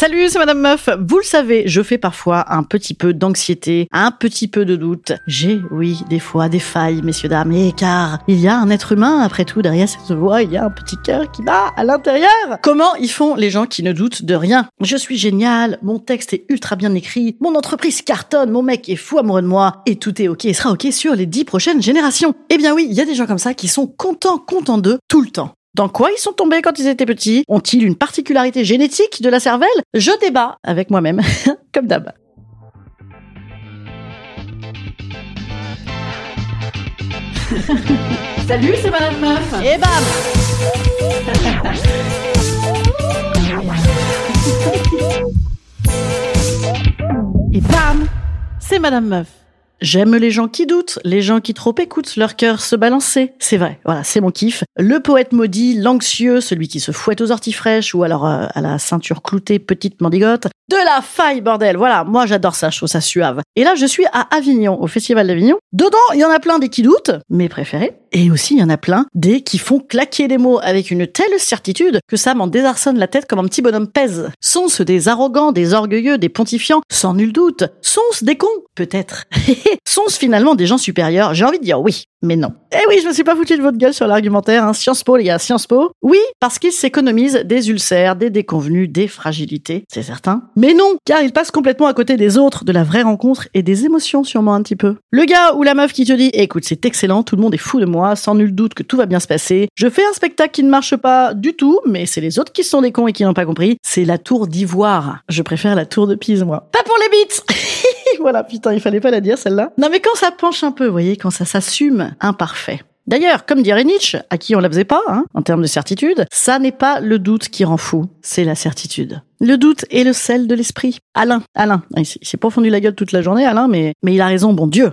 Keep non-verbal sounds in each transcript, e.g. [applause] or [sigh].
Salut, c'est Madame Meuf. Vous le savez, je fais parfois un petit peu d'anxiété, un petit peu de doute. J'ai, oui, des fois des failles, messieurs, dames, et car il y a un être humain, après tout, derrière cette voix, il y a un petit cœur qui bat à l'intérieur. Comment ils font les gens qui ne doutent de rien? Je suis génial, mon texte est ultra bien écrit, mon entreprise cartonne, mon mec est fou amoureux de moi, et tout est ok et sera ok sur les dix prochaines générations. Eh bien oui, il y a des gens comme ça qui sont contents, contents d'eux tout le temps. Dans quoi ils sont tombés quand ils étaient petits? Ont-ils une particularité génétique de la cervelle? Je débat avec moi-même, [laughs] comme d'hab. [laughs] Salut, c'est Madame Meuf. Et bam [laughs] Et bam C'est Madame Meuf. J'aime les gens qui doutent, les gens qui trop écoutent leur cœur se balancer. C'est vrai, voilà, c'est mon kiff. Le poète maudit, l'anxieux, celui qui se fouette aux orties fraîches ou alors euh, à la ceinture cloutée petite mandigote. De la faille, bordel Voilà, moi j'adore ça, je trouve ça suave. Et là, je suis à Avignon, au Festival d'Avignon. Dedans, il y en a plein des qui doutent, mes préférés. Et aussi, il y en a plein des qui font claquer des mots avec une telle certitude que ça m'en désarçonne la tête comme un petit bonhomme pèse. Sont-ce des arrogants, des orgueilleux, des pontifiants? Sans nul doute. Sont-ce des cons? Peut-être. [laughs] Sont-ce finalement des gens supérieurs? J'ai envie de dire oui, mais non. Eh oui, je me suis pas foutu de votre gueule sur l'argumentaire, hein. Sciences Po, les gars, Sciences Po. Oui, parce qu'ils s'économisent des ulcères, des déconvenus, des fragilités, c'est certain. Mais non, car ils passent complètement à côté des autres, de la vraie rencontre et des émotions sûrement un petit peu. Le gars ou la meuf qui te dit, écoute, c'est excellent, tout le monde est fou de moi, sans nul doute que tout va bien se passer. Je fais un spectacle qui ne marche pas du tout, mais c'est les autres qui sont des cons et qui n'ont pas compris. C'est la tour d'ivoire. Je préfère la tour de Pise, moi. Pas pour les bites [laughs] voilà, putain, il fallait pas la dire celle-là. Non mais quand ça penche un peu, vous voyez, quand ça s'assume imparfait. D'ailleurs, comme dirait Nietzsche, à qui on la faisait pas, hein, en termes de certitude, ça n'est pas le doute qui rend fou, c'est la certitude. Le doute est le sel de l'esprit. Alain, Alain, il s'est- il s'est pas fondu la gueule toute la journée, Alain, mais, mais il a raison, bon Dieu.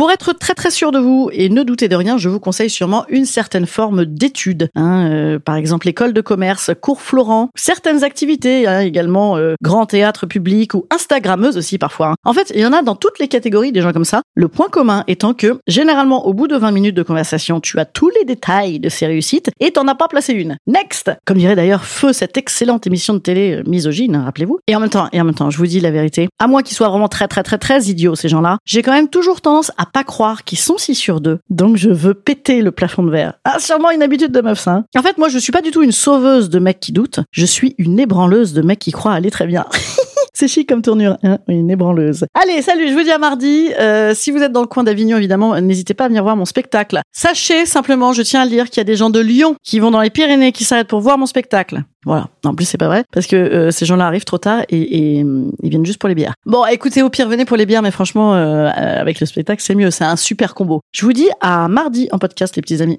Pour être très très sûr de vous et ne doutez de rien, je vous conseille sûrement une certaine forme d'étude. Hein, euh, par exemple, école de commerce, cours Florent, certaines activités hein, également, euh, grand théâtre public ou Instagrammeuse aussi parfois. hein. En fait, il y en a dans toutes les catégories des gens comme ça. Le point commun étant que généralement au bout de 20 minutes de conversation, tu as tous les détails de ces réussites et t'en as pas placé une. Next, comme dirait d'ailleurs Feu cette excellente émission de télé euh, misogyne, rappelez-vous. Et en même temps, et en même temps, je vous dis la vérité, à moins qu'ils soient vraiment très très très très idiots ces gens-là, j'ai quand même toujours tendance à pas croire qu'ils sont si sûrs d'eux. Donc je veux péter le plafond de verre. Ah, sûrement une habitude de meuf ça. hein. En fait, moi je suis pas du tout une sauveuse de mecs qui doutent, je suis une ébranleuse de mecs qui croient aller très bien. [laughs] C'est chic comme tournure, hein Oui, une ébranleuse. Allez, salut, je vous dis à mardi. Euh, si vous êtes dans le coin d'Avignon, évidemment, n'hésitez pas à venir voir mon spectacle. Sachez simplement, je tiens à le dire, qu'il y a des gens de Lyon qui vont dans les Pyrénées, qui s'arrêtent pour voir mon spectacle. Voilà. En plus, c'est pas vrai, parce que euh, ces gens-là arrivent trop tard et, et, hum, ils viennent juste pour les bières. Bon, écoutez, au pire, venez pour les bières, mais franchement, euh, euh, avec le spectacle, c'est mieux. C'est un super combo. Je vous dis à mardi en podcast, les petits amis.